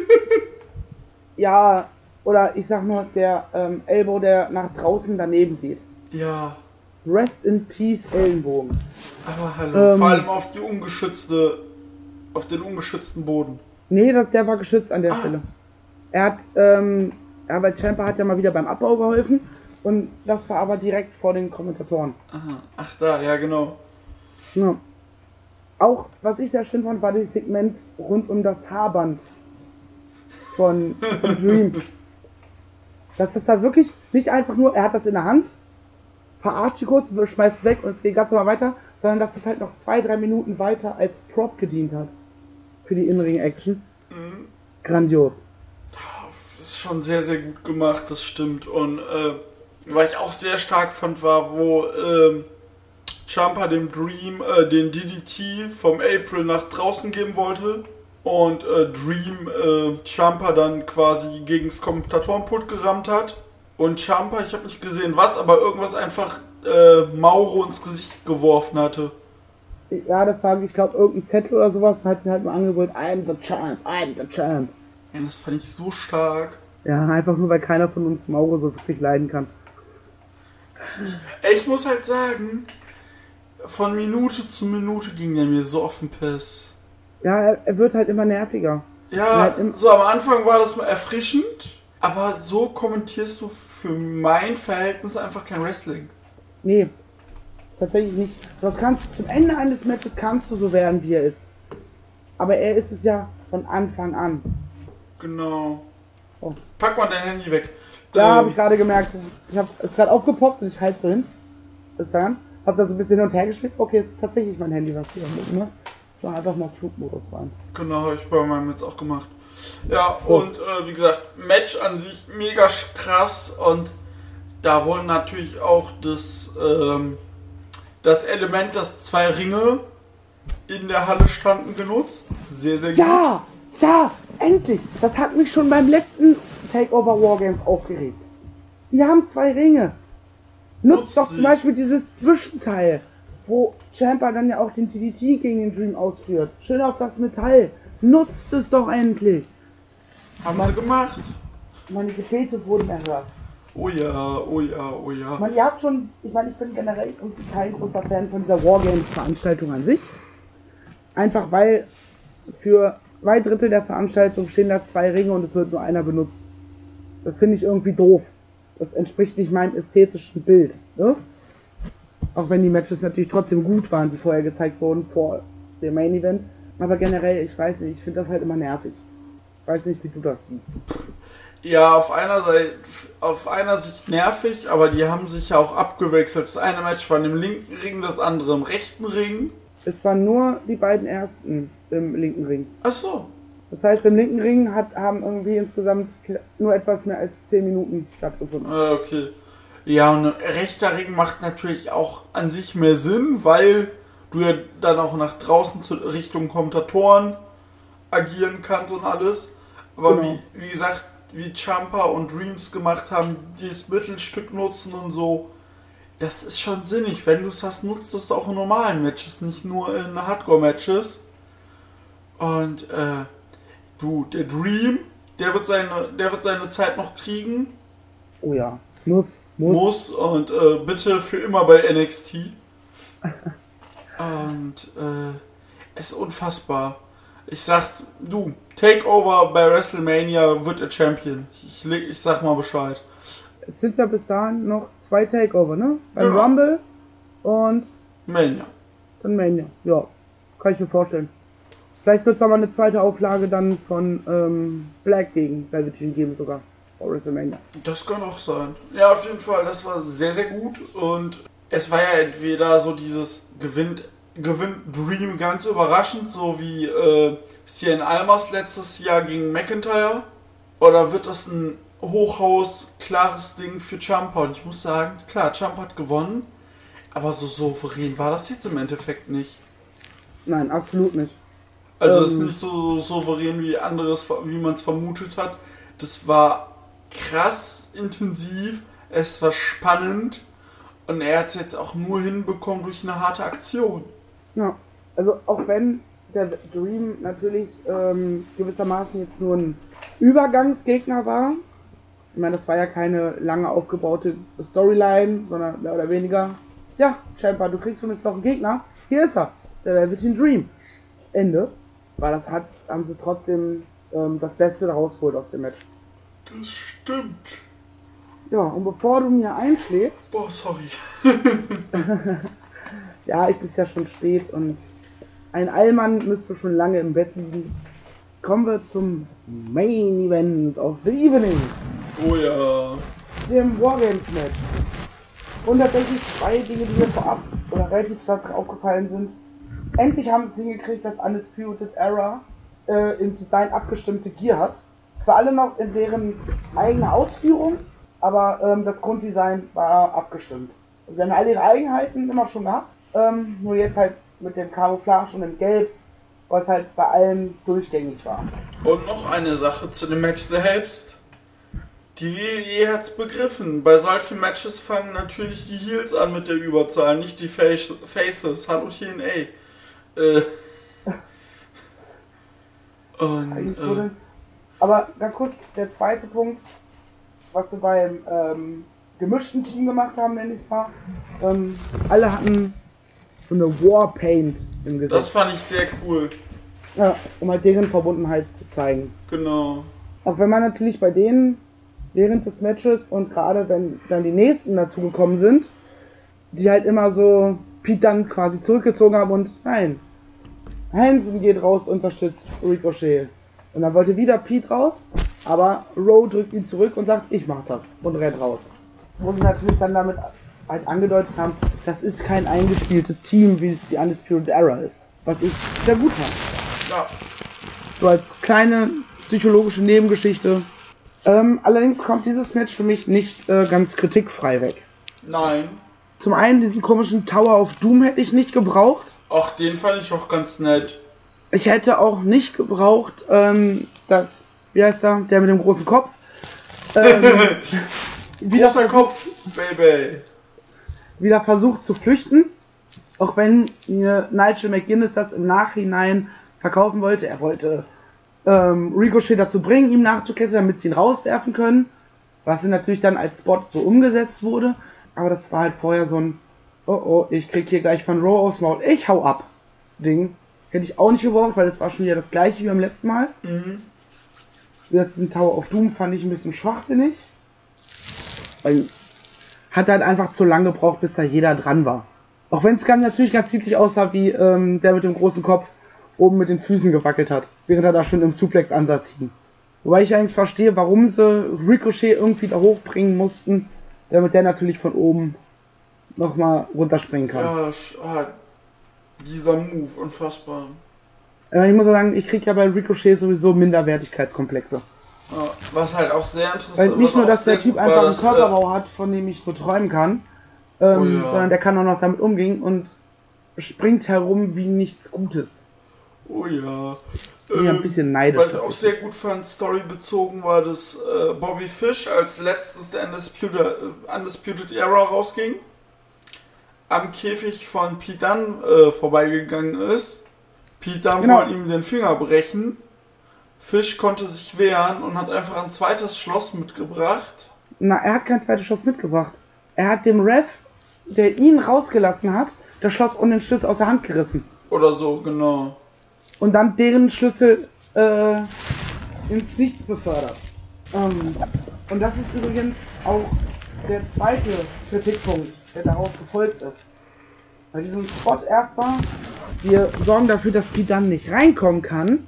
Ja, oder ich sag nur, der ähm, Elbow, der nach draußen daneben geht. Ja, Rest in Peace Ellenbogen. aber hallo. Ähm. Vor allem auf die ungeschützte, auf den ungeschützten Boden. Nee, das, der war geschützt an der Ah. Stelle. Er hat, ähm, ja, weil Champa hat ja mal wieder beim Abbau geholfen und das war aber direkt vor den Kommentatoren. Aha. Ach da, ja genau. Ja. Auch, was ich sehr schön fand, war das Segment rund um das Haarband von, von Dream. Das ist da wirklich nicht einfach nur, er hat das in der Hand, verarscht die kurz, schmeißt es weg und es geht ganz normal weiter, sondern dass es halt noch zwei, drei Minuten weiter als Prop gedient hat. Für die Innenring-Action. Grandios. Das ist schon sehr, sehr gut gemacht, das stimmt. Und äh, was ich auch sehr stark fand, war, wo ähm, Champa dem Dream äh, den DDT vom April nach draußen geben wollte. Und äh, Dream äh, Champa dann quasi gegen das Kommentatorenpult gerammt hat. Und Champa, ich habe nicht gesehen was, aber irgendwas einfach äh, Mauro ins Gesicht geworfen hatte. Ja, das war, ich glaube, irgendein Zettel oder sowas, und hat mir halt mal angeboten, I'm the champ, I'm the champ. Und das fand ich so stark. Ja, einfach nur, weil keiner von uns Mauro so wirklich leiden kann. Ich muss halt sagen, von Minute zu Minute ging der mir so auf den Piss. Ja, er, er wird halt immer nerviger. Ja, Halt im- so am Anfang war das mal erfrischend, aber so kommentierst du für mein Verhältnis einfach kein Wrestling. Nee, tatsächlich nicht. Das kannst, zum Ende eines Matches kannst du so werden, wie er ist. Aber er ist es ja von Anfang an. Genau. Oh. Pack mal dein Handy weg. Ja, Ähm, habe ich gerade gemerkt. Ich habe es gerade aufgepoppt und ich halte so hin. Bis dann. Hab da so ein bisschen hin und her gespielt. Okay, jetzt tatsächlich mein Handy, was hier mit ne? So einfach mal Flugmodus fahren. Genau, habe ich bei meinem jetzt auch gemacht. Ja, und äh, wie gesagt, Match an sich mega krass und da wurde natürlich auch das, ähm, das Element, dass zwei Ringe in der Halle standen, genutzt. Sehr, sehr gut. Ja, ja, endlich. Das hat mich schon beim letzten Takeover Wargames aufgeregt. Wir haben zwei Ringe. Nutzt doch zum Beispiel dieses Zwischenteil, wo Champa dann ja auch den TDT gegen den Dream ausführt. Schön auf das Metall. Nutzt es doch endlich. Haben sie gemacht. Meine Gefäße wurden erhört. Oh ja, oh ja, oh ja. Meine, ihr habt schon, ich meine, ich bin generell kein großer Fan von dieser Wargames-Veranstaltung an sich. Einfach weil für zwei Drittel der Veranstaltung stehen da zwei Ringe und es wird nur einer benutzt. Das finde ich irgendwie doof. Das entspricht nicht meinem ästhetischen Bild. Ne? Auch wenn die Matches natürlich trotzdem gut waren, die vorher gezeigt wurden, vor dem Main Event. Aber generell, ich weiß nicht, ich finde das halt immer nervig. Ich weiß nicht, wie du das siehst. Ja, auf einer Seite, auf einer Sicht nervig, aber die haben sich ja auch abgewechselt. Das eine Match war im linken Ring, das andere im rechten Ring. Es waren nur die beiden ersten im linken Ring. Ach so. Das heißt, im linken Ring hat, haben irgendwie insgesamt nur etwas mehr als 10 Minuten stattgefunden. Ah, Okay. Ja, und rechter Ring macht natürlich auch an sich mehr Sinn, weil du ja dann auch nach draußen zu Richtung Kommentatoren agieren kannst und alles. Aber Genau. wie, wie gesagt, wie Champa und Dreams gemacht haben, dieses Mittelstück nutzen und so, das ist schon sinnig. Wenn du es hast, nutzt es auch in normalen Matches, nicht nur in Hardcore-Matches. Und äh, du, der Dream, der wird seine, der wird seine Zeit noch kriegen Oh ja, muss, muss. muss und äh, bitte für immer bei NXT. und äh, es ist unfassbar. Ich sag's, du, Takeover bei WrestleMania wird er Champion. Ich, ich sag mal Bescheid. Es sind ja bis dahin noch zwei Takeover, ne? Beim Genau. Rumble und Mania. dann Mania. Ja, kann ich mir vorstellen. Vielleicht wird es aber eine zweite Auflage dann von ähm, Black gegen Velveteen geben sogar. WrestleMania. Das kann auch sein. Ja, auf jeden Fall, das war sehr, sehr gut. Und es war ja entweder so dieses gewinnt, gewinnt Dream ganz überraschend, so wie äh, Cien Almas letztes Jahr gegen McIntyre. Oder wird das ein Hochhaus, klares Ding für Champa? Und ich muss sagen, klar, Champa hat gewonnen. Aber so souverän war das jetzt im Endeffekt nicht. Nein, absolut nicht. Also es ist Ähm. nicht so souverän wie anderes, wie man es vermutet hat. Das war krass intensiv, es war spannend und er hat es jetzt auch nur hinbekommen durch eine harte Aktion. Ja, also auch wenn der Dream natürlich ähm, gewissermaßen jetzt nur ein Übergangsgegner war. Ich meine, das war ja keine lange aufgebaute Storyline, sondern mehr oder weniger, ja, Champa, du kriegst zumindest noch einen Gegner. Hier ist er, der Velveteen Dream. Ende. Weil das hat, haben sie trotzdem ähm, das Beste daraus geholt aus dem Match. Das stimmt. Ja, und bevor du mir einschlägst, Boah, sorry. ja, es ist ja schon spät und ein Allmann müsste schon lange im Bett liegen. Kommen wir zum Main Event of the Evening, Oh ja. dem Wargames Match. Und tatsächlich zwei Dinge, die mir vorab oder relativ stark aufgefallen sind. Endlich haben sie es hingekriegt, dass Undisputed Era äh, im Design abgestimmte Gear hat. Zwar alle noch in deren eigene Ausführung, aber ähm, das Grunddesign war abgestimmt. Sie haben alle ihre Eigenheiten immer schon gehabt, ähm, nur jetzt halt mit dem Camouflage und dem Gelb, was halt bei allen durchgängig war. Und noch eine Sache zu dem Match selbst. Die WWE hat's begriffen. Bei solchen Matches fangen natürlich die Heels an mit der Überzahl, nicht die Face Faces. Hallo TNA. Äh. Und, äh. Aber ganz kurz, der zweite Punkt, was sie beim ähm, gemischten Team gemacht haben, nenne ich es mal. Ähm, alle hatten so eine Warpaint im Gesicht. das fand ich sehr cool. ja, um halt deren Verbundenheit zu zeigen. Genau. Auch wenn man natürlich bei denen während des Matches und gerade wenn dann die nächsten dazugekommen sind, die halt immer so Pete dann quasi zurückgezogen haben und nein, Hansen geht raus, unterstützt Ricochet. Und dann wollte wieder Pete raus, aber Rowe drückt ihn zurück und sagt, ich mach das und rennt raus. Wo sie natürlich dann damit halt angedeutet haben, das ist kein eingespieltes Team, wie es die Undisputed Era ist. Was ich sehr gut fand. Ja. So als kleine psychologische Nebengeschichte. Ähm, allerdings kommt dieses Match für mich nicht äh, ganz kritikfrei weg. Nein. Zum einen diesen komischen Tower of Doom hätte ich nicht gebraucht. Ach, den fand ich auch ganz nett. Ich hätte auch nicht gebraucht, ähm, das, wie heißt er, der mit dem großen Kopf. Ähm, wieder, Großer Kopf, Baby. wieder versucht zu flüchten. Auch wenn mir Nigel McGuinness das im Nachhinein verkaufen wollte. Er wollte ähm, Ricochet dazu bringen, ihm nachzuklettern, damit sie ihn rauswerfen können. Was natürlich dann als Spot so umgesetzt wurde. Aber das war halt vorher so ein, oh oh, ich krieg hier gleich von Raw aufs Maul, ich hau ab. Ding. Hätte ich auch nicht gebraucht, weil das war schon wieder das gleiche wie beim letzten Mal. Mhm. Das den Tower of Doom fand ich ein bisschen schwachsinnig. Weil hat halt einfach zu lange gebraucht, bis da jeder dran war. Auch wenn es ganz natürlich ganz ziemlich aussah, wie ähm, der mit dem großen Kopf oben mit den Füßen gewackelt hat, während er da schon im Suplex-Ansatz hing. Wobei ich eigentlich verstehe, warum sie Ricochet irgendwie da hochbringen mussten, damit der natürlich von oben nochmal runterspringen kann. Ja, ah, dieser Move, unfassbar. Äh, ich muss sagen, ich krieg ja bei Ricochet sowieso Minderwertigkeitskomplexe. Ja, was halt auch sehr interessant Weil nicht nur, dass der Typ einfach einen dass, Körperbau hat, von dem ich nur träumen kann, ähm, Oh ja. sondern der kann auch noch damit umgehen und springt herum wie nichts Gutes. Äh, oh ja. Bin ja ein Ähm, bisschen neidisch. Was ich auch sehr gut fand, storybezogen war, dass äh, Bobby Fish als letztes der Undisputed, äh, Undisputed Era rausging, am Käfig von Pete Dunne äh, vorbeigegangen ist. Pete Dunne Genau. wollte ihm den Finger brechen. Fish konnte sich wehren und hat einfach ein zweites Schloss mitgebracht. Na, er hat keinen zweiten Schloss mitgebracht. Er hat dem Ref, der ihn rausgelassen hat, das Schloss und den Schlüssel aus der Hand gerissen. Oder so, genau. Und dann deren Schlüssel äh, ins Nichts befördert. Ähm, und das ist übrigens auch der zweite Kritikpunkt, der daraus gefolgt ist. Bei diesem Spot erstmal, wir sorgen dafür, dass die dann nicht reinkommen kann,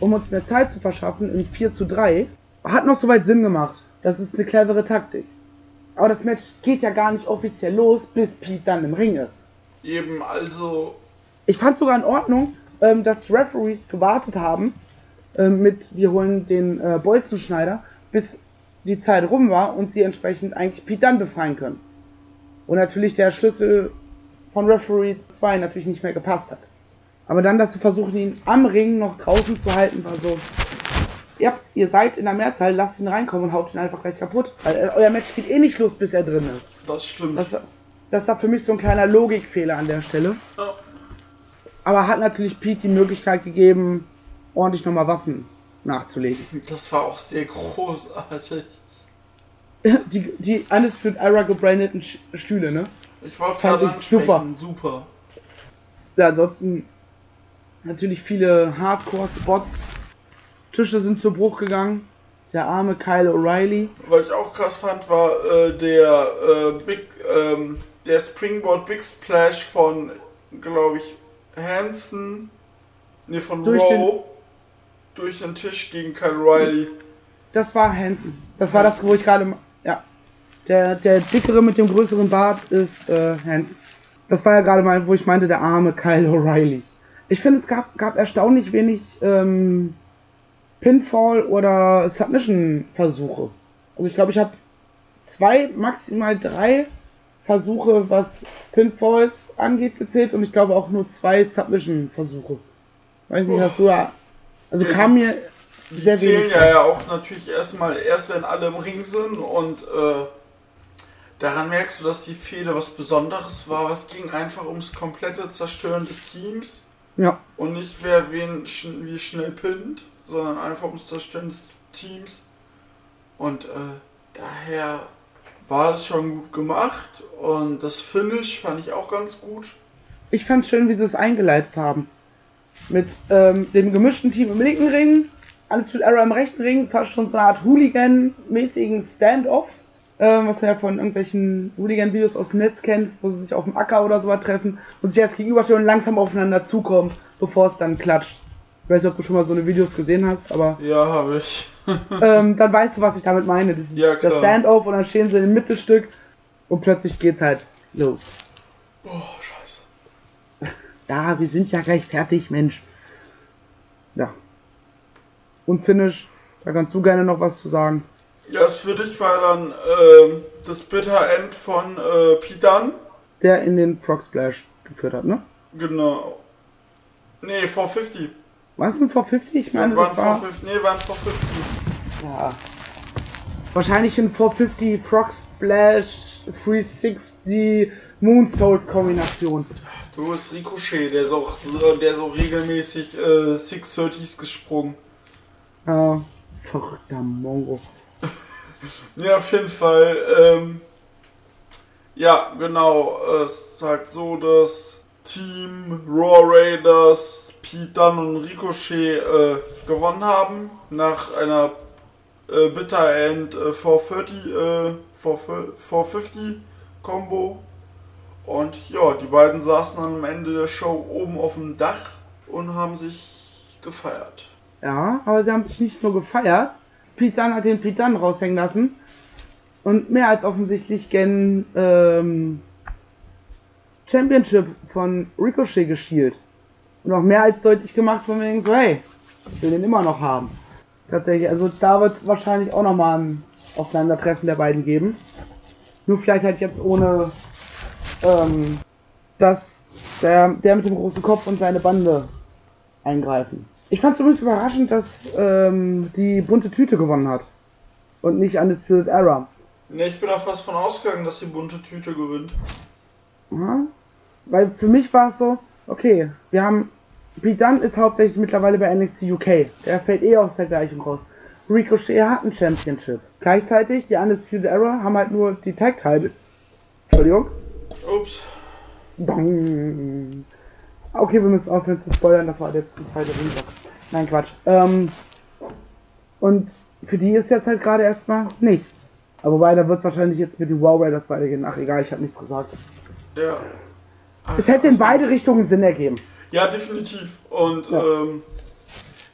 um uns mehr Zeit zu verschaffen in 4 zu 3, hat noch soweit Sinn gemacht. Das ist eine clevere Taktik. Aber das Match geht ja gar nicht offiziell los, bis Pete dann im Ring ist. Eben, also, Ich fand sogar in Ordnung, ähm, dass Referees gewartet haben ähm, mit, wir holen den äh, Bolzenschneider, bis die Zeit rum war und sie entsprechend eigentlich Pete dann befreien können. Und natürlich der Schlüssel von Referee 2 natürlich nicht mehr gepasst hat. Aber dann, dass sie versuchen, ihn am Ring noch draußen zu halten, war so, ja, ihr seid in der Mehrzahl, lasst ihn reinkommen und haut ihn einfach gleich kaputt. Weil äh, euer Match geht eh nicht los, bis er drin ist. das stimmt. Das, das war für mich so ein kleiner Logikfehler an der Stelle. Ja. Aber hat natürlich Pete die Möglichkeit gegeben, ordentlich nochmal Waffen nachzulegen. Das war auch sehr großartig. Die, die Undisputed Era gebrandeten Sch- Stühle, ne? Ich wollte es gerade ich super. ansprechen. Super. Ja, ansonsten natürlich viele Hardcore-Spots. Tische sind zu Bruch gegangen. Der arme Kyle O'Reilly. Was ich auch krass fand, war äh, der äh, Big, ähm, der Springboard Big Splash von, glaube ich, Hansen, ne von Durch Rowe, durch den Tisch gegen Kyle Riley. Das war Hansen. Das war das, wo ich gerade. Der, der dickere mit dem größeren Bart ist äh, Hansen. Das war ja gerade mal, wo ich meinte, der arme Kyle O'Reilly. Ich finde, es gab, gab erstaunlich wenig ähm, Pinfall- oder Submission-Versuche. Also ich glaube, ich habe zwei, maximal drei Versuche, was Pinfalls angeht, gezählt und ich glaube auch nur zwei Submission-Versuche. Weiß nicht, hast du da... Also kam mir Die sehr zählen wenig... ja, ja auch natürlich erstmal erst, wenn alle im Ring sind und äh, daran merkst du, dass die Fehde was Besonderes war. Es ging einfach ums komplette Zerstören des Teams Ja. und nicht wer wen schn wie schnell pinnt, sondern einfach ums Zerstören des Teams. Und äh, daher war das schon gut gemacht und das Finish fand ich auch ganz gut. Ich fand's schön, wie sie es eingeleitet haben. Mit ähm, dem gemischten Team im linken Ring, Attitude Era im rechten Ring, fast schon so eine Art Hooligan-mäßigen Stand-off, ähm, was man ja von irgendwelchen Hooligan-Videos aus dem Netz kennt, wo sie sich auf dem Acker oder so was treffen und sich jetzt gegenüberstehen und langsam aufeinander zukommen, bevor es dann klatscht. Ich weiß nicht, ob du schon mal so eine Videos gesehen hast, aber Ja, habe ich. ähm, dann weißt du, was ich damit meine. Das, Ja, das klar. Stand-off und dann stehen sie im Mittelstück Und plötzlich geht's halt los. Boah, scheiße. Ja, wir sind ja gleich fertig, Mensch. Ja. Und Finish, da kannst du gerne noch was zu sagen. Ja, das für dich war dann ähm, das Bitter End von äh, Dunne. Der in den Frog Splash geführt hat, ne? Genau. Nee, 450. Was ein 450? Ich meine, waren das war, 450. Nee, waren 450. ja. Wahrscheinlich ein 450 Frog Splash 360 Moonsault Kombination. Du bist Ricochet, der ist auch, der ist auch regelmäßig äh, 630s gesprungen. Ja, verrückter Mongo. Ja, auf jeden Fall. Ähm, ja, genau. Es ist halt so, dass Team Raw Raiders, Pete Dunne und Ricochet äh, gewonnen haben. Nach einer äh, Bitter End äh, 430, äh, 450 Combo. Und ja, die beiden saßen dann am Ende der Show oben auf dem Dach und haben sich gefeiert. Ja, aber sie haben sich nicht nur gefeiert. Dunne hat den Dunne raushängen lassen. Und mehr als offensichtlich gen ähm, Championship von Ricochet geschielt. Und auch mehr als deutlich gemacht von wegen so, hey, ich will den immer noch haben. Tatsächlich, also da wird es wahrscheinlich auch nochmal ein Aufeinandertreffen der beiden geben. Nur vielleicht halt jetzt ohne, ähm, dass der, der mit dem großen Kopf und seine Bande eingreifen. Ich fand es übrigens überraschend, dass ähm, die bunte Tüte gewonnen hat. Und nicht Undisputed Era. Ne, ich bin da fast von ausgegangen, dass die bunte Tüte gewinnt. Ja? Weil für mich war es so, okay, wir haben. Pete Dunne ist hauptsächlich mittlerweile bei NXT UK. Der fällt eh aus der Gleichung raus. Ricochet hat ein Championship. Gleichzeitig, die Undisputed Era haben halt nur die Tag Title. Entschuldigung. Ups. Dong. Okay, wir müssen aufhören zu spoilern, das war jetzt die zweite Ringblock. Nein, Quatsch. Ähm, und für die ist jetzt halt gerade erstmal nichts. Aber wobei, da wird es wahrscheinlich jetzt mit den Wow Raiders weitergehen. Ach egal, ich habe nichts gesagt. Ja. Es hätte in beide Richtungen Sinn ergeben. Ja, definitiv. Und Ja. ähm,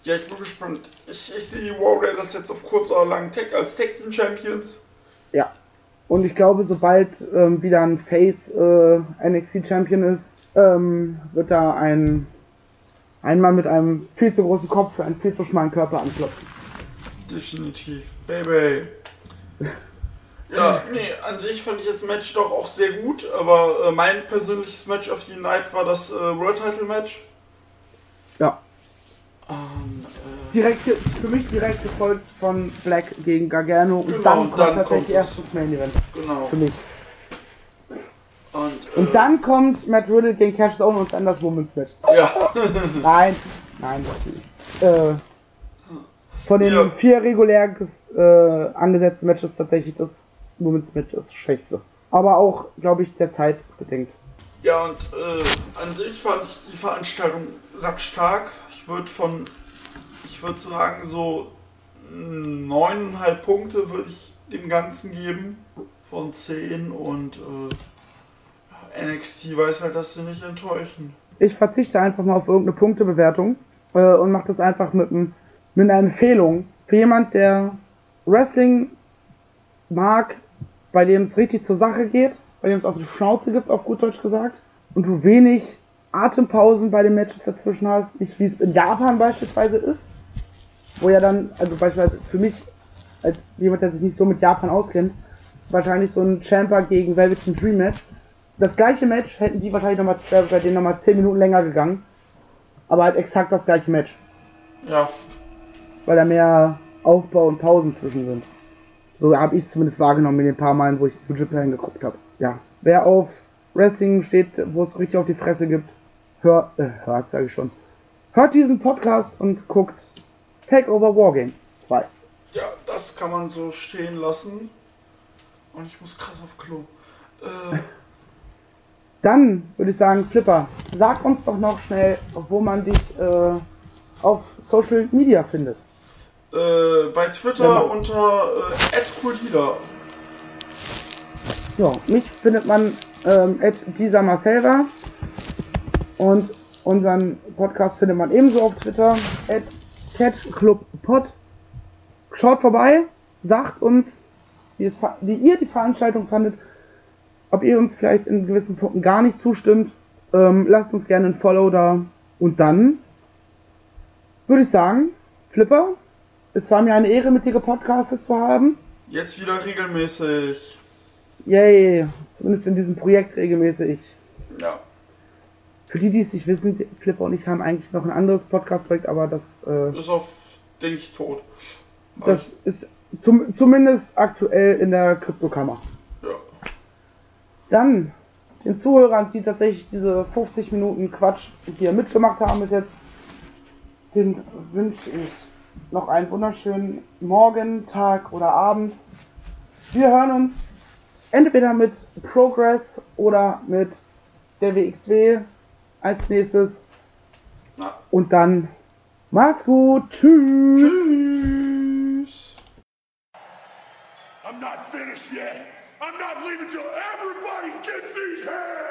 ja, ich bin gespannt. Ich, ich sehe die War Raiders jetzt auf kurz oder lang Tag als Tag Team Champions. Ja. Und ich glaube, sobald ähm, wieder ein Face äh, NXT Champion ist, ähm, wird da ein ein Mann mit einem viel zu großen Kopf für einen viel zu schmalen Körper anklopfen. Definitiv. Baby. Ja, nee, an sich fand ich das Match doch auch sehr gut, aber äh, mein persönliches Match of the Night war das äh, World Title Match. Ja. Ähm, äh, Direkt, für mich direkt gefolgt von Black gegen Gargano und Genau, dann kommt dann tatsächlich kommt erst es. das Main Event genau. für mich. Und, äh, Und dann kommt Matt Riddle gegen Cash Zone und dann das Women's Match. Ja. Nein, nein, das nicht. Äh, von den Ja. vier regulär äh, angesetzten Matches tatsächlich das Women's Match das schwächste. Aber auch, glaube ich, der Zeit bedingt. Ja, und äh, an sich fand ich die Veranstaltung sackstark. Ich würde von, ich würde sagen, so neuneinhalb Punkte würde ich dem Ganzen geben von 10 und äh, NXT weiß halt, dass sie nicht enttäuschen. Ich verzichte einfach mal auf irgendeine Punktebewertung äh, und mache das einfach mit, mit einer Empfehlung für jemand, der Wrestling mag, bei dem es richtig zur Sache geht, bei dem es auf die Schnauze gibt, auf gut Deutsch gesagt, und du wenig Atempausen bei den Matches dazwischen hast, nicht wie es in Japan beispielsweise ist, wo ja dann, also beispielsweise für mich, als jemand, der sich nicht so mit Japan auskennt, wahrscheinlich so ein Champa gegen Velveteen Dream Match. Das gleiche Match hätten die wahrscheinlich nochmal, wäre bei denen nochmal 10 Minuten länger gegangen. Aber halt exakt das gleiche Match. Ja, Weil da mehr Aufbau und Pausen zwischen sind. So habe ich zumindest wahrgenommen in den paar Malen, wo ich zu Japan geguckt habe. Ja. Wer auf Wrestling steht, wo es richtig auf die Fresse gibt, hört, äh, hört, sage ich schon. Hört diesen Podcast und guckt Takeover Wargame 2. ja, das kann man so stehen lassen. Und ich muss krass auf Klo. Äh, Dann würde ich sagen, Flipper, sag uns doch noch schnell, wo man dich äh, auf Social Media findet. äh, bei Twitter Ja. unter äh. Ja, mich findet man ähm, Marcelva und unseren Podcast findet man ebenso auf Twitter at catchclubpod. Schaut vorbei, sagt uns, wie, wie ihr die Veranstaltung fandet. Ob ihr uns vielleicht in gewissen Punkten gar nicht zustimmt. Ähm, lasst uns gerne ein Follow da. Und dann würde ich sagen, Flipper, es war mir eine Ehre, mit dir gepodcastet zu haben. Jetzt wieder regelmäßig. Yay, zumindest in diesem Projekt regelmäßig. Ja. Für die, die es nicht wissen, Flipper und ich haben eigentlich noch ein anderes Podcast-Projekt, aber das, äh, Ist auf ich tot. das ist zum, zumindest aktuell in der Kryptokammer. Dann den Zuhörern, die tatsächlich diese 50 Minuten Quatsch hier mitgemacht haben bis jetzt, den wünsche ich noch einen wunderschönen Morgen, Tag oder Abend. Wir hören uns entweder mit Progress oder mit der WXW als nächstes. Und dann macht's gut. Tschüss. Tschüss. I'm not finished yet. Not leaving till everybody gets these hands.